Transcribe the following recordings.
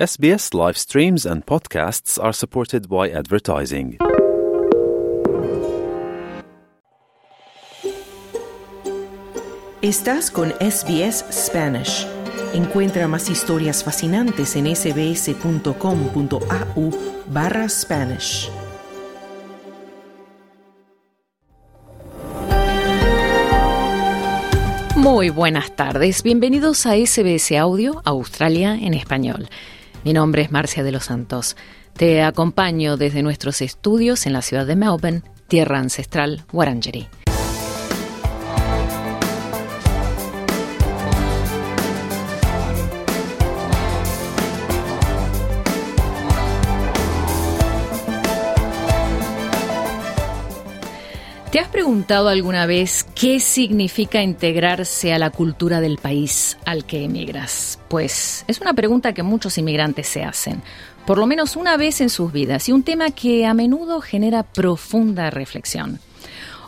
SBS live streams and podcasts are supported by advertising. Estás con SBS Spanish. Encuentra más historias fascinantes en sbs.com.au barra Spanish. Muy buenas tardes, bienvenidos a SBS Audio Australia en español. Mi nombre es Marcia de los Santos. Te acompaño desde nuestros estudios en la ciudad de Melbourne, tierra ancestral Wurundjeri. ¿Te has preguntado alguna vez qué significa integrarse a la cultura del país al que emigras? Pues es una pregunta que muchos inmigrantes se hacen, por lo menos una vez en sus vidas, y un tema que a menudo genera profunda reflexión.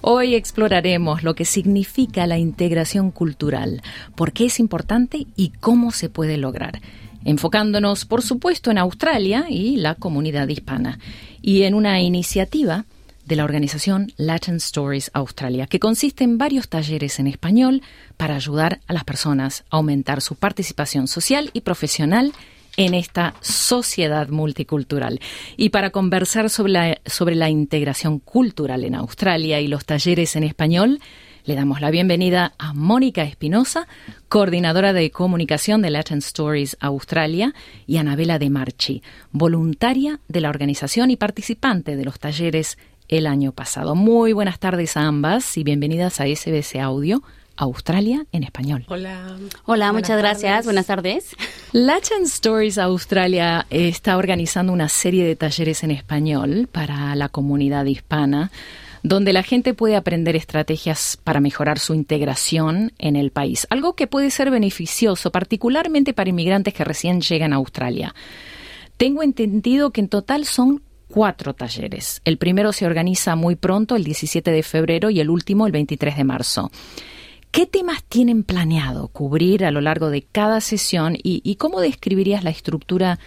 Hoy exploraremos lo que significa la integración cultural, por qué es importante y cómo se puede lograr enfocándonos, por supuesto, en Australia y la comunidad hispana, y en una iniciativa de la organización Latin Stories Australia, que consiste en varios talleres en español para ayudar a las personas a aumentar su participación social y profesional en esta sociedad multicultural. Y para conversar sobre la, sobre la integración cultural en Australia y los talleres en español, le damos la bienvenida a Mónica Espinosa, coordinadora de comunicación de Latin Stories Australia, y Anabela De Marchi, voluntaria de la organización y participante de los talleres el año pasado. Muy buenas tardes a ambas y bienvenidas a SBS Audio. Australia en español. Hola. Hola, muchas gracias. Buenas tardes. Latin Stories Australia está organizando una serie de talleres en español para la comunidad hispana donde la gente puede aprender estrategias para mejorar su integración en el país, algo que puede ser beneficioso, particularmente para inmigrantes que recién llegan a Australia. Tengo entendido que en total son cuatro talleres. El primero se organiza muy pronto, el 17 de febrero, y el último el 23 de marzo. ¿Qué temas tienen planeado cubrir a lo largo de cada sesión y, cómo describirías la estructura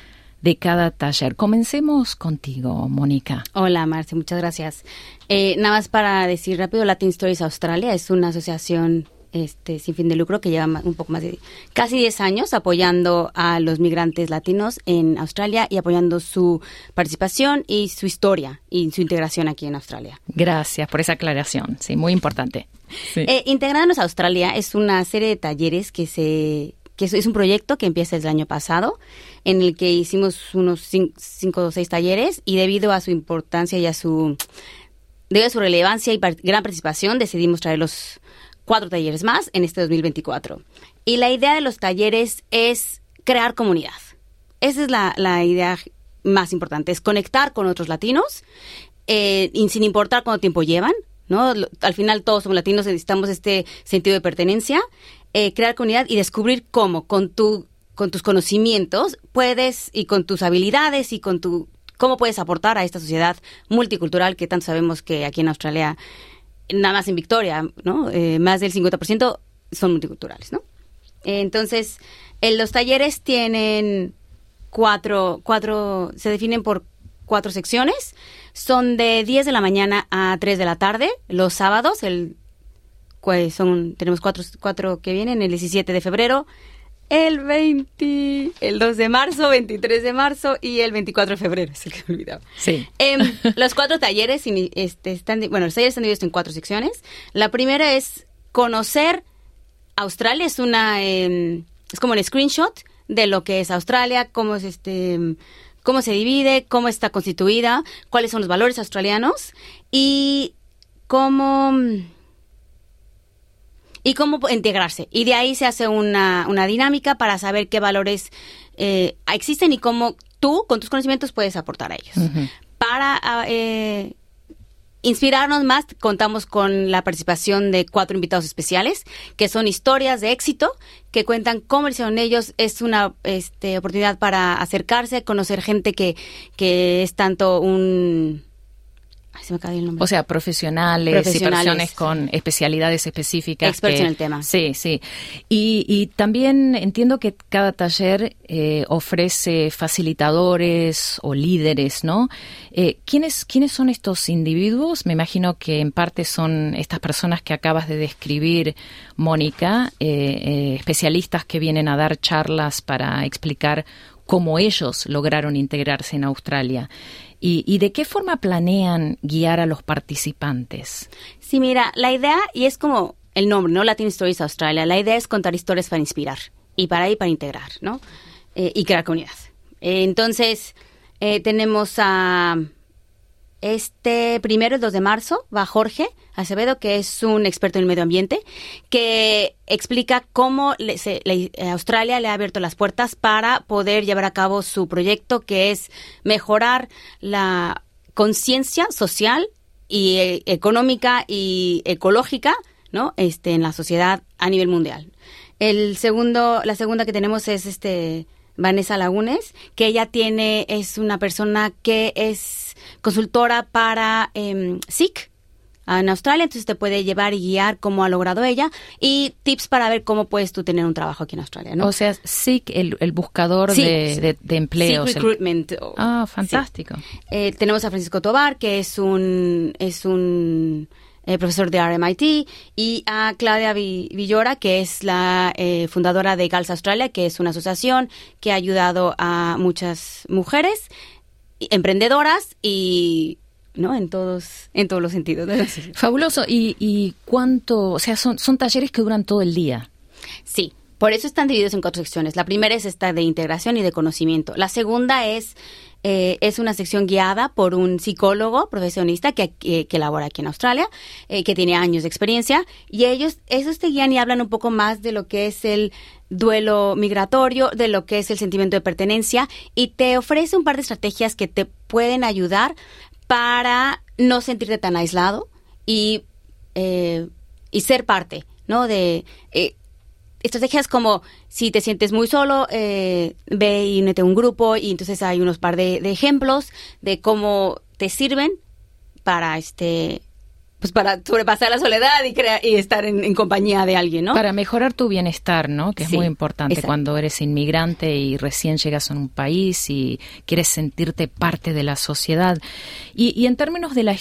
de cada taller? Comencemos contigo, Mónica. Hola, Marce, muchas gracias. Eh, nada más para decir rápido, Latin Stories Australia es una asociación este, sin fin de lucro que lleva un poco más de casi 10 años apoyando a los migrantes latinos en Australia y apoyando su participación y su historia y su integración aquí en Australia. Gracias por esa aclaración, sí, muy importante. Eh, Integrarnos a Australia es una serie de talleres que se que es un proyecto que empieza el año pasado, en el que hicimos unos cinco o seis talleres y debido a su importancia y a su debido a su relevancia y gran participación decidimos traerlos cuatro talleres más en este 2024. Y la idea de los talleres es crear comunidad. Esa es la, idea más importante, es conectar con otros latinos, eh, sin importar cuánto tiempo llevan, ¿no? Al final todos somos latinos, necesitamos este sentido de pertenencia, eh, crear comunidad y descubrir cómo con tu con tus conocimientos puedes y con tus habilidades y con tu cómo puedes aportar a esta sociedad multicultural que tanto sabemos que aquí en Australia nada más en Victoria, ¿no? Eh, más del 50% son multiculturales, ¿no? entonces, los talleres tienen cuatro, cuatro, se definen por cuatro secciones. Son de 10 de la mañana a 3 de la tarde, los sábados, el, pues son, tenemos cuatro, cuatro que vienen, el 17 de febrero, el 20, el 2 de marzo, 23 de marzo y el 24 de febrero, es el que me olvidaba. Sí. Em, los cuatro talleres este, están, bueno, los talleres están divididos en cuatro secciones. La primera es conocer Australia, es una, em, es como un screenshot de lo que es Australia, cómo es este, cómo se divide, cómo está constituida, cuáles son los valores australianos y cómo y cómo integrarse. Y de ahí se hace una, una dinámica para saber qué valores eh, existen y cómo tú, con tus conocimientos, puedes aportar a ellos. Para ah, eh, inspirarnos más, contamos con la participación de cuatro invitados especiales, que son historias de éxito, que cuentan cómo hicieron ellos. Es una este, oportunidad para acercarse, conocer gente que, que es tanto un O sea, profesionales, y personas con especialidades específicas. Expertos en el tema. Sí, sí. Y, también entiendo que cada taller eh, ofrece facilitadores o líderes, ¿no? Eh, ¿quiénes, ¿Quiénes son estos individuos? Me imagino que en parte son estas personas que acabas de describir, Mónica, eh, especialistas que vienen a dar charlas para explicar cómo ellos lograron integrarse en Australia. ¿Y, de qué forma planean guiar a los participantes? Sí, mira, la idea, y es como el nombre, ¿no? Latin Stories Australia, la idea es contar historias para inspirar y para ir para integrar, ¿no? Eh, y crear comunidad. Eh, entonces, eh, tenemos a este primero, el 2 de marzo, va Jorge Acevedo, que es un experto en el medio ambiente, que explica cómo Australia le ha abierto las puertas para poder llevar a cabo su proyecto, que es mejorar la conciencia social y eh, económica y ecológica, ¿no? Este, en la sociedad a nivel mundial. El segundo, la segunda que tenemos es este Vanessa Lagunes, que ella tiene, es una persona que es consultora para eh, SIC en Australia, entonces te puede llevar y guiar cómo ha logrado ella y tips para ver cómo puedes tú tener un trabajo aquí en Australia, ¿no? O sea, SIC, el, el buscador de, de, empleos. SIC Recruitment. Ah, fantástico. Eh, tenemos a Francisco Tobar, que es un... Es un eh, profesor de RMIT, y a Claudia Villora, que es la eh, fundadora de Gals Australia, que es una asociación que ha ayudado a muchas mujeres emprendedoras y ¿no? En todos, en todos los sentidos. Fabuloso. ¿Y, ¿Y, cuánto? O sea, son, son talleres que duran todo el día. Sí. Por eso están divididos en cuatro secciones. La primera es esta de integración y de conocimiento. La segunda es eh, es una sección guiada por un psicólogo profesionista que, que, labora aquí en Australia, eh, que tiene años de experiencia, y ellos, esos te guían y hablan un poco más de lo que es el duelo migratorio, de lo que es el sentimiento de pertenencia, y te ofrece un par de estrategias que te pueden ayudar para no sentirte tan aislado y, eh, y ser parte, ¿no? De estrategias como si te sientes muy solo, eh, ve y únete a un grupo y entonces hay unos par de, ejemplos de cómo te sirven para este pues para sobrepasar la soledad y y estar en, compañía de alguien, ¿no? Para mejorar tu bienestar, ¿no? Que es muy importante cuando eres inmigrante y recién llegas a un país y quieres sentirte parte de la sociedad. Y, en términos de la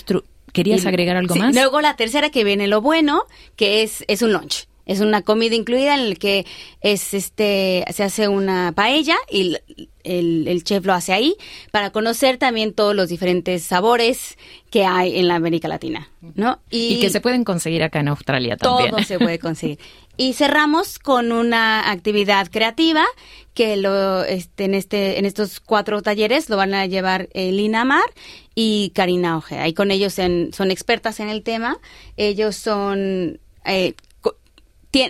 ¿Querías agregar algo más? Luego la tercera que viene lo bueno, que es, es un lunch. Es una comida incluida en la que es este se hace una paella y el, chef lo hace ahí para conocer también todos los diferentes sabores que hay en la América Latina, ¿no? Y, que se pueden conseguir acá en Australia también. Todo se puede conseguir. Y cerramos con una actividad creativa que lo este, en este en estos cuatro talleres lo van a llevar eh, Lina Mar y Karina Ojeda. Y con ellos son expertas en el tema. Ellos son eh,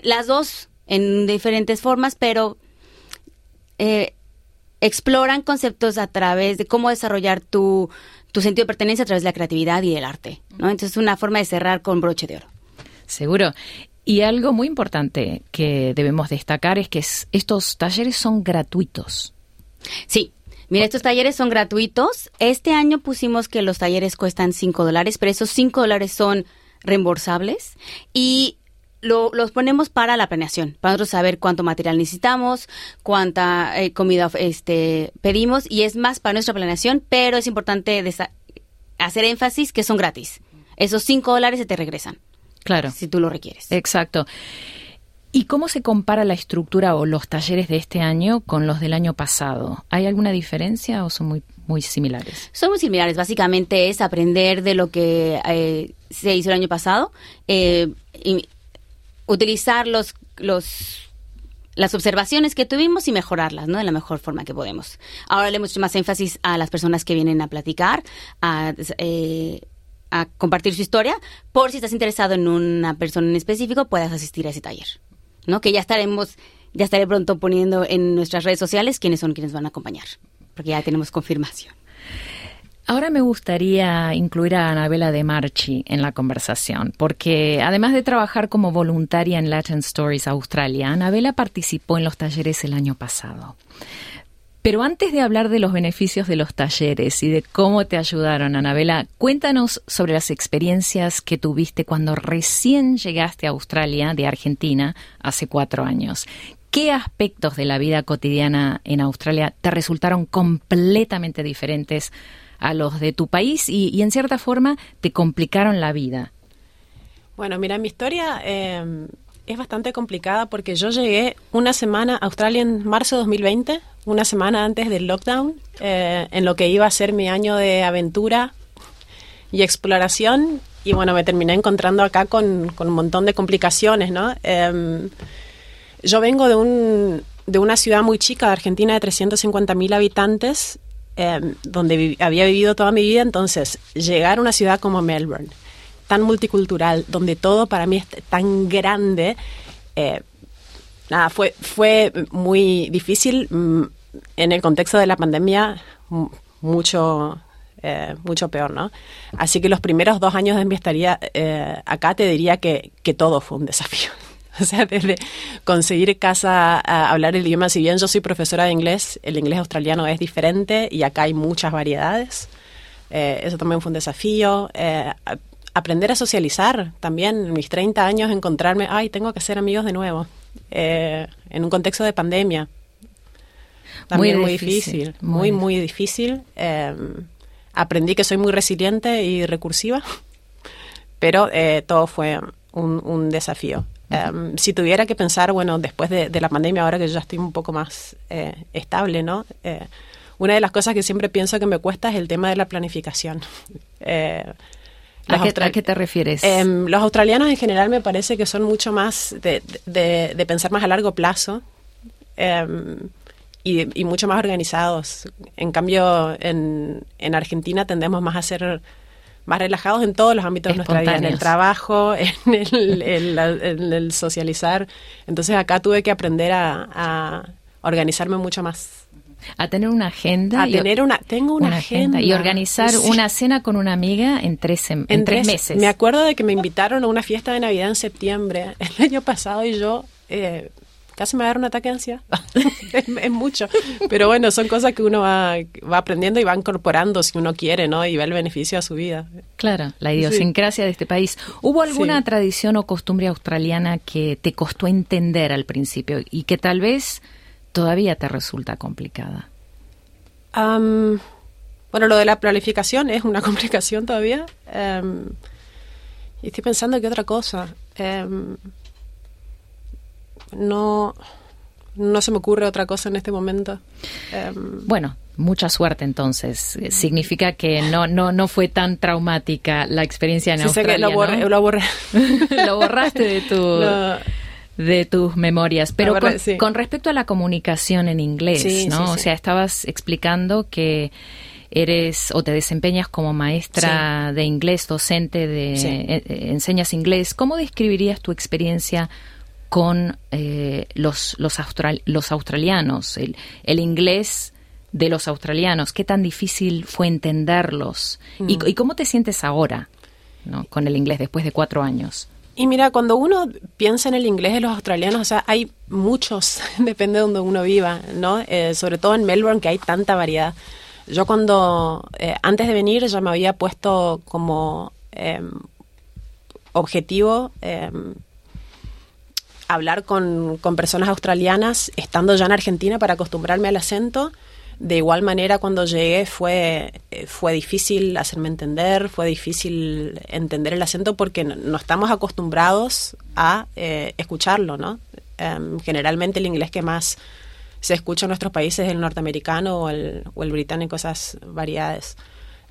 las dos en diferentes formas, pero eh, exploran conceptos a través de cómo desarrollar tu, tu sentido de pertenencia a través de la creatividad y el arte. ¿no? Entonces es una forma de cerrar con broche de oro. Seguro. Y algo muy importante que debemos destacar es que estos talleres son gratuitos. Sí, Mira, estos talleres son gratuitos. Este año pusimos que los talleres cuestan 5 dólares, pero esos 5 dólares son reembolsables. Y los ponemos para la planeación, para nosotros saber cuánto material necesitamos, cuánta eh, comida este, pedimos y es más para nuestra planeación, pero es importante hacer énfasis que son gratis. Esos cinco dólares se te regresan. Claro. Si tú lo requieres. Exacto. ¿Y cómo se compara la estructura o los talleres de este año con los del año pasado? ¿Hay alguna diferencia o son muy, muy similares? Son muy similares. Básicamente es aprender de lo que eh, se hizo el año pasado. Eh, utilizar los, los las observaciones que tuvimos y mejorarlas, ¿no? De la mejor forma que podemos. Ahora le hecho más énfasis a las personas que vienen a platicar, a, eh, a compartir su historia, por si estás interesado en una persona en específico, puedas asistir a ese taller, ¿no? Que ya estaremos, ya estaré pronto poniendo en nuestras redes sociales quiénes son quienes van a acompañar, porque ya tenemos confirmación. Ahora me gustaría incluir a Anabela de Marchi en la conversación, porque además de trabajar como voluntaria en Latin Stories Australia, Anabela participó en los talleres el año pasado. Pero antes de hablar de los beneficios de los talleres y de cómo te ayudaron, Anabela, cuéntanos sobre las experiencias que tuviste cuando recién llegaste a Australia de Argentina hace cuatro años. ¿Qué aspectos de la vida cotidiana en Australia te resultaron completamente diferentes a los de tu país y, en cierta forma te complicaron la vida? Bueno, mira, mi historia eh, es bastante complicada porque yo llegué una semana a Australia en marzo de 2020, una semana antes del lockdown, eh, en lo que iba a ser mi año de aventura y exploración. Y bueno, me terminé encontrando acá con, un montón de complicaciones, ¿no? Em, yo vengo de, un, de una ciudad muy chica de Argentina de 350.000 habitantes, em, donde había vivido toda mi vida, entonces llegar a una ciudad como Melbourne, tan multicultural, donde todo para mí es tan grande, eh, nada, fue, fue muy difícil. Mm, en el contexto de la pandemia, mucho, eh, mucho peor, ¿no? Así que los primeros dos años de mi estadía eh, acá te diría que, que todo fue un desafío. O sea, desde conseguir casa, a hablar el idioma, si bien yo soy profesora de inglés, el inglés australiano es diferente y acá hay muchas variedades. eso también fue un desafío aprender a socializar también. En mis 30 años encontrarme, ay, tengo que ser amigos de nuevo. Eh, en un contexto de pandemia. También muy, difícil, muy, muy difícil. Em, aprendí que soy muy resiliente y recursiva, pero eh, todo fue un, desafío. Em, si tuviera que pensar, bueno, después de, de, la pandemia, ahora que yo ya estoy un poco más eh, estable, ¿no? una de las cosas que siempre pienso que me cuesta es el tema de la planificación. ¿A qué, te refieres? Em, los australianos en general me parece que son mucho más de, pensar más a largo plazo em, y, mucho más organizados. En cambio, en, Argentina tendemos más a ser más relajados en todos los ámbitos de nuestra vida, en el trabajo, en el, socializar. Entonces acá tuve que aprender a organizarme mucho más a tener una agenda. A tener una, tengo una, agenda. Y organizar una cena con una amiga en tres, en, tres, meses. Me acuerdo de que me invitaron a una fiesta de Navidad en septiembre el año pasado y yo eh, casi me va a dar un ataque de ansiedad. es, mucho. Pero bueno, son cosas que uno va, va, aprendiendo y va incorporando si uno quiere, ¿no? Y ve el beneficio a su vida. Claro, la idiosincrasia de este país. ¿Hubo alguna tradición o costumbre australiana que te costó entender al principio y que tal vez todavía te resulta complicada? bueno, lo de la planificación es una complicación todavía. Em, y estoy pensando que otra cosa. Em, no, no se me ocurre otra cosa en este momento. Em, bueno, mucha suerte entonces. Significa que no, no, no fue tan traumática la experiencia en sí, Australia. Sé que lo, borré, lo, borré. lo borraste de tu de tus memorias. Pero con, respecto a la comunicación en inglés, ¿no? o sea, estabas explicando que eres o te desempeñas como maestra de inglés, docente de eh, eh, enseñas inglés. ¿Cómo describirías tu experiencia con eh, los, los, los australianos, el, el, inglés de los australianos? ¿Qué tan difícil fue entenderlos? ¿Y, mm. ¿Y, cómo te sientes ahora ¿no? con el inglés después de cuatro años? Y mira, cuando uno piensa en el inglés de los australianos, o sea, hay muchos, depende de donde uno viva, ¿no? Eh, sobre todo en Melbourne, que hay tanta variedad. Yo cuando, eh, antes de venir, ya me había puesto como em, objetivo em, hablar con, con personas australianas, estando ya en Argentina, para acostumbrarme al acento de igual manera, cuando llegué fue, eh, fue difícil hacerme entender, fue difícil entender el acento porque no, estamos acostumbrados a eh, escucharlo, ¿no? Em, generalmente el inglés que más se escucha en nuestros países es el norteamericano o el, o el británico, esas variedades.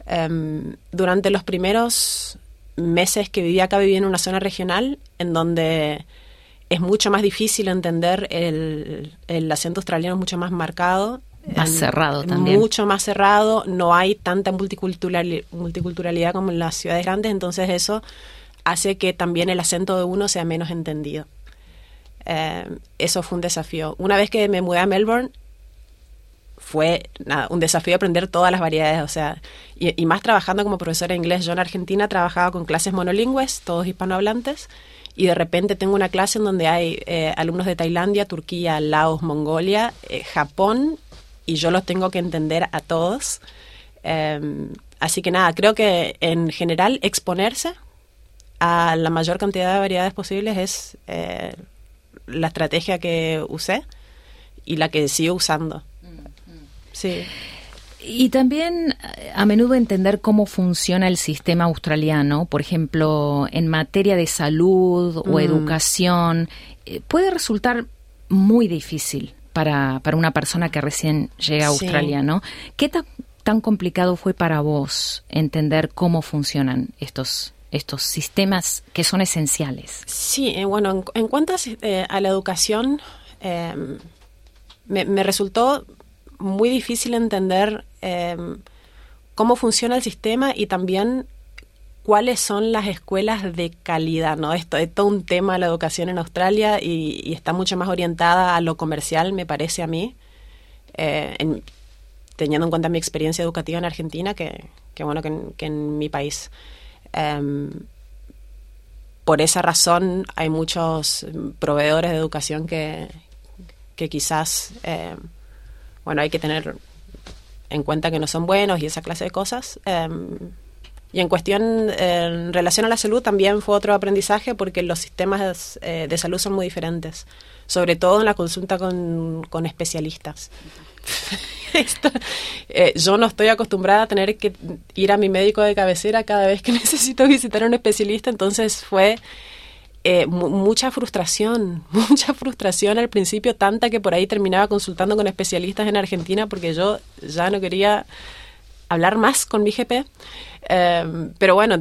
Em, durante los primeros meses que viví acá, viví en una zona regional en donde es mucho más difícil entender el, el acento australiano, es mucho más marcado más cerrado también. Mucho más cerrado, no hay tanta multiculturalidad como en las ciudades grandes, entonces eso hace que también el acento de uno sea menos entendido. Eh, eso fue un desafío. Una vez que me mudé a Melbourne, fue un desafío aprender todas las variedades, o sea, y, más trabajando como profesora de inglés. Yo en Argentina trabajaba con clases monolingües, todos hispanohablantes, y de repente tengo una clase en donde hay eh, alumnos de Tailandia, Turquía, Laos, Mongolia, eh, Japón y yo los tengo que entender a todos. Em, así que nada, creo que en general exponerse a la mayor cantidad de variedades posibles es eh, la estrategia que usé y la que sigo usando. Sí. Y también eh, a menudo entender cómo funciona el sistema australiano, por ejemplo, en materia de salud o educación, eh, puede resultar muy difícil para, para una persona que recién llega a Australia, ¿no? ¿Qué tan complicado fue para vos entender cómo funcionan estos estos sistemas que son esenciales. Sí, eh, bueno, en, cuanto a, la educación, em, me, resultó muy difícil entender em, cómo funciona el sistema y también cuáles son las escuelas de calidad, ¿no? Esto es todo un tema la educación en Australia y, está mucho más orientada a lo comercial, me parece a mí, eh, teniendo en cuenta mi experiencia educativa en Argentina, que, bueno, que en mi país. Em, por esa razón hay muchos proveedores de educación que, que quizás, em, bueno, hay que tener en cuenta que no son buenos y esa clase de cosas. Em, y en cuestión, en relación a la salud, también fue otro aprendizaje porque los sistemas eh, de salud son muy diferentes, sobre todo en la consulta con, con especialistas. Eh, yo no estoy acostumbrada a tener que ir a mi médico de cabecera cada vez que necesito visitar a un especialista, entonces fue eh, mucha frustración, mucha frustración al principio, tanta que por ahí terminaba consultando con especialistas en Argentina porque yo ya no quería hablar más con mi GP. Em, pero bueno,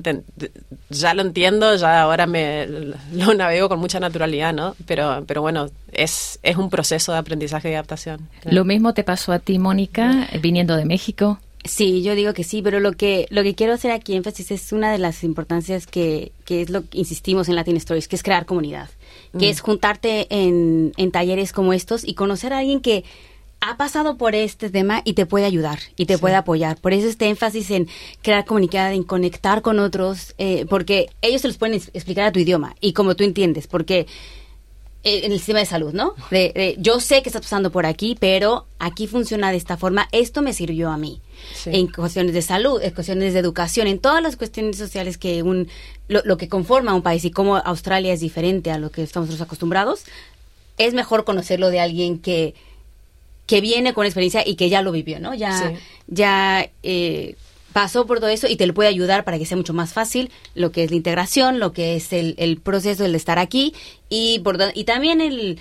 ya lo entiendo, ya ahora me lo navego con mucha naturalidad, ¿no? Pero, pero bueno, es, es un proceso de aprendizaje y adaptación. Lo mismo te pasó a ti, Mónica, viniendo de México. Sí, yo digo que sí, pero lo que lo que quiero hacer aquí énfasis es una de las importancias que, que es lo que insistimos en Latin Stories, que es crear comunidad, que mm. es juntarte en, en talleres como estos y conocer a alguien que ha pasado por este tema y te puede ayudar y te puede apoyar. Por eso este énfasis en crear comunidad, en conectar con otros, eh, porque ellos se los pueden explicar a tu idioma y como tú entiendes, porque en el sistema de salud, ¿no? De, yo sé que estás pasando por aquí, pero aquí funciona de esta forma, esto me sirvió a mí. En cuestiones de salud, en cuestiones de educación, en todas las cuestiones sociales que un, lo, lo que conforma un país y cómo Australia es diferente a lo que estamos acostumbrados, es mejor conocerlo de alguien que que viene con experiencia y que ya lo vivió, ¿no? Ya, ya eh, pasó por todo eso y te lo puede ayudar para que sea mucho más fácil lo que es la integración, lo que es el, el proceso de estar aquí y, por, y también el,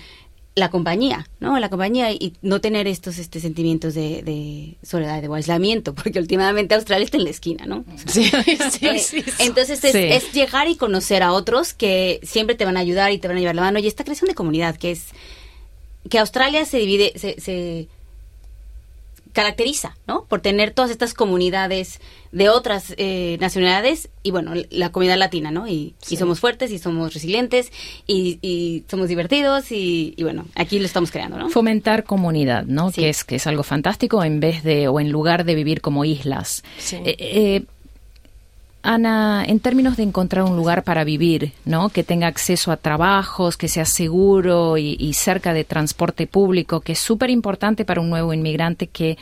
la compañía, ¿no? La compañía y no tener estos este, sentimientos de, de soledad, de aislamiento, porque últimamente Australia está en la esquina, ¿no? Sí, sí, eh, sí. Entonces es, es, llegar y conocer a otros que siempre te van a ayudar y te van a llevar la mano y esta creación de comunidad que es que Australia se divide, se, se caracteriza, ¿no? Por tener todas estas comunidades de otras eh, nacionalidades y, bueno, la comunidad latina, ¿no? Y, somos fuertes y somos resilientes y, somos divertidos y, bueno, aquí lo estamos creando, ¿no? Fomentar comunidad, ¿no? Que, es, que es algo fantástico en vez de o en lugar de vivir como islas. Sí. Eh, eh, Ana, en términos de encontrar un lugar para vivir, ¿no? Que tenga acceso a trabajos, que sea seguro y, cerca de transporte público, que es súper importante para un nuevo inmigrante que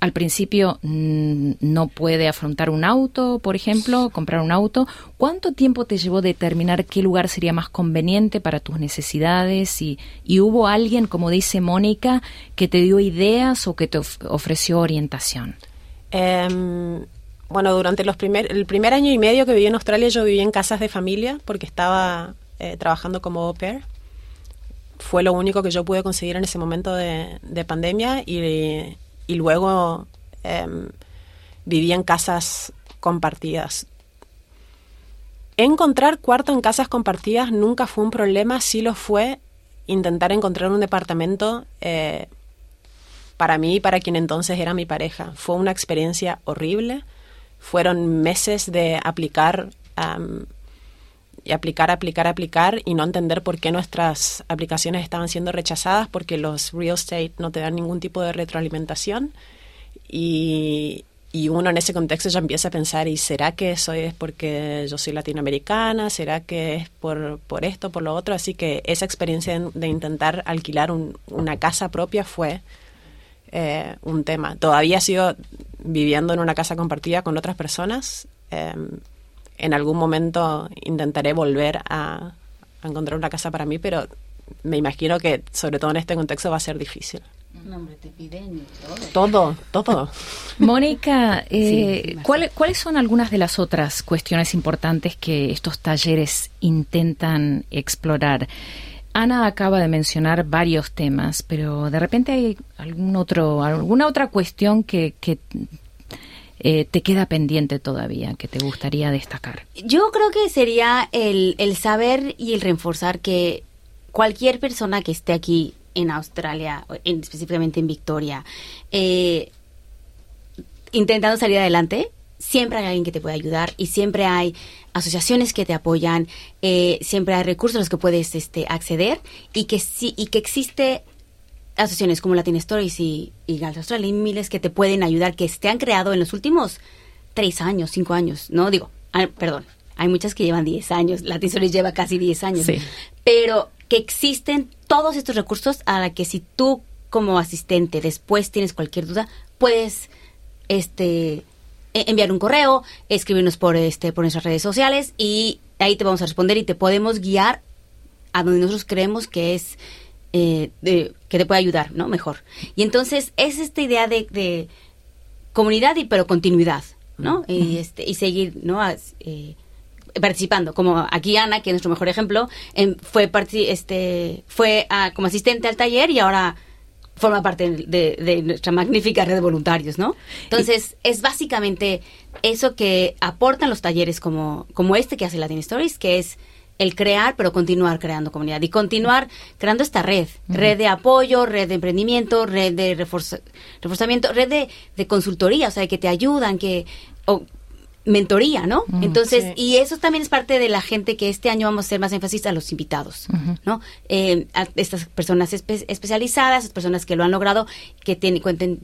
al principio mm, no puede afrontar un auto, por ejemplo, comprar un auto. ¿Cuánto tiempo te llevó determinar qué lugar sería más conveniente para tus necesidades? ¿Y, y hubo alguien, como dice Mónica, que te dio ideas o que te ofreció orientación? Em, bueno, durante los primer, el primer año y medio que viví en Australia yo viví en casas de familia porque estaba eh, trabajando como au pair. Fue lo único que yo pude conseguir en ese momento de, pandemia y, y luego em, viví en casas compartidas. Encontrar cuarto en casas compartidas nunca fue un problema, sí lo fue intentar encontrar un departamento eh, para mí y para quien entonces era mi pareja. Fue una experiencia horrible fueron meses de aplicar y aplicar, aplicar, aplicar y no entender por qué nuestras aplicaciones estaban siendo rechazadas porque los real estate no te dan ningún tipo de retroalimentación y, y uno en ese contexto ya empieza a pensar, ¿y será que eso es porque yo soy latinoamericana? ¿Será que es por, por esto, por lo otro? Así que esa experiencia de, intentar alquilar una casa propia fue eh, un tema. Todavía sigo viviendo en una casa compartida con otras personas. Eh, en algún momento intentaré volver a, a encontrar una casa para mí, pero me imagino que sobre todo en este contexto va a ser difícil. No, hombre, te piden todo. Todo, todo. Mónica, eh, ¿cuáles, ¿cuáles son algunas de las otras cuestiones importantes que estos talleres intentan explorar? Ana acaba de mencionar varios temas, pero de repente hay algún otro, alguna otra cuestión que, eh, te queda pendiente todavía, que te gustaría destacar. Yo creo que sería el, el saber y el reforzar que cualquier persona que esté aquí en Australia, en, específicamente en Victoria, eh, intentando salir adelante, siempre hay alguien que te puede ayudar y siempre hay asociaciones que te apoyan, eh, siempre hay recursos a los que puedes este, acceder y que sí y que existe asociaciones como Latin Stories y, y Australia. Y miles que te pueden ayudar que se han creado en los últimos tres años, cinco años, no digo, ah, perdón, hay muchas que llevan diez años, Latin Stories lleva casi diez años, pero que existen todos estos recursos a la que si tú como asistente después tienes cualquier duda, puedes este enviar un correo, escribirnos por este por nuestras redes sociales y ahí te vamos a responder y te podemos guiar a donde nosotros creemos que es eh, que te puede ayudar, ¿no? Mejor. Y entonces es esta idea de, comunidad y pero continuidad, ¿no? Y este y seguir, ¿no? Eh, participando, como aquí Ana, que es nuestro mejor ejemplo, fue este fue como asistente al taller y ahora forma parte de, nuestra magnífica red de voluntarios, ¿no? Entonces, es básicamente eso que aportan los talleres como, como este que hace Latin Stories, que es el crear, pero continuar creando comunidad y continuar creando esta red, red de apoyo, red de emprendimiento, red de reforzamiento, red de, de, consultoría, o sea, que te ayudan, que mentoría, ¿no? Entonces, y eso también es parte de la gente que este año vamos a hacer más énfasis a los invitados, ¿no? Eh, a estas personas especializadas, personas que lo han logrado, que tienen, cuenten,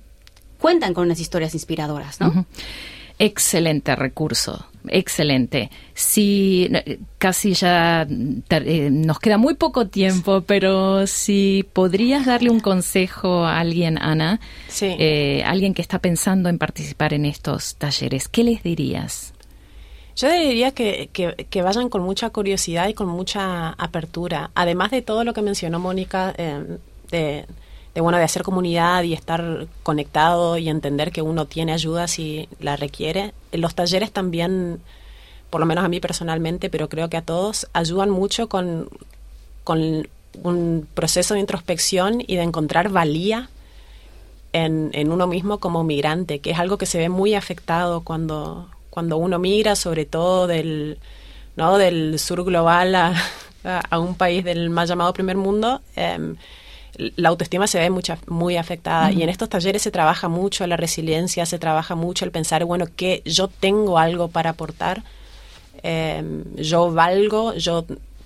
cuentan con unas historias inspiradoras, ¿no? Excelente recurso, excelente. Si casi ya eh, nos queda muy poco tiempo, pero si podrías darle un consejo a alguien, Ana, eh, alguien que está pensando en participar en estos talleres, ¿qué les dirías? Yo diría que, que, vayan con mucha curiosidad y con mucha apertura, además de todo lo que mencionó Mónica eh, de de bueno de hacer comunidad y estar conectado y entender que uno tiene ayuda si la requiere. Los talleres también, por lo menos a mí personalmente, pero creo que a todos, ayudan mucho con, con un proceso de introspección y de encontrar valía en, en, uno mismo como migrante, que es algo que se ve muy afectado cuando, cuando uno migra, sobre todo del, ¿no? del sur global a, un país del más llamado primer mundo. Em, la autoestima se ve mucha, muy afectada y en estos talleres se trabaja mucho la resiliencia, se trabaja mucho el pensar, bueno, que yo tengo algo para aportar, em, yo valgo, yo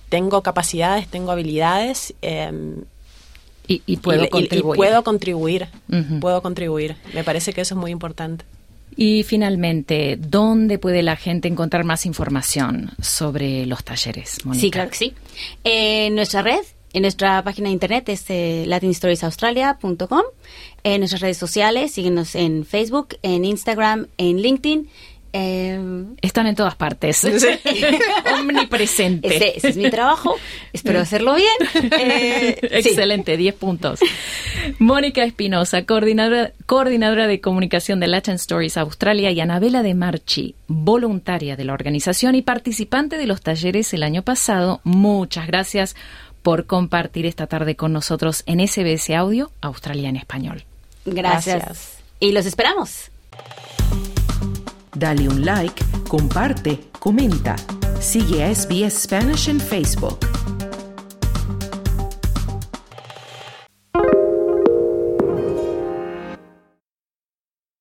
tengo capacidades, tengo habilidades. Em, y, puedo contribuir. puedo contribuir, puedo contribuir. Me parece que eso es muy importante. Y finalmente, ¿dónde puede la gente encontrar más información sobre los talleres? Sí, claro que sí. En nuestra red en nuestra página de internet es eh, latinstoriesaustralia.com. En nuestras redes sociales, síguenos en Facebook, en Instagram, en LinkedIn. Em, Están en todas partes. Omnipresente. Ese, es mi trabajo. Espero hacerlo bien. Eh, Excelente, 10 puntos. Mónica Espinosa, coordinadora, coordinadora de comunicación de Latin Stories Australia, y Anabela de Marchi, voluntaria de la organización y participante de los talleres el año pasado. Muchas gracias por compartir esta tarde con nosotros en SBS Audio Australia en Español. Gracias. Y los esperamos. Dale un like, comparte, comenta. Sigue a SBS Spanish en Facebook.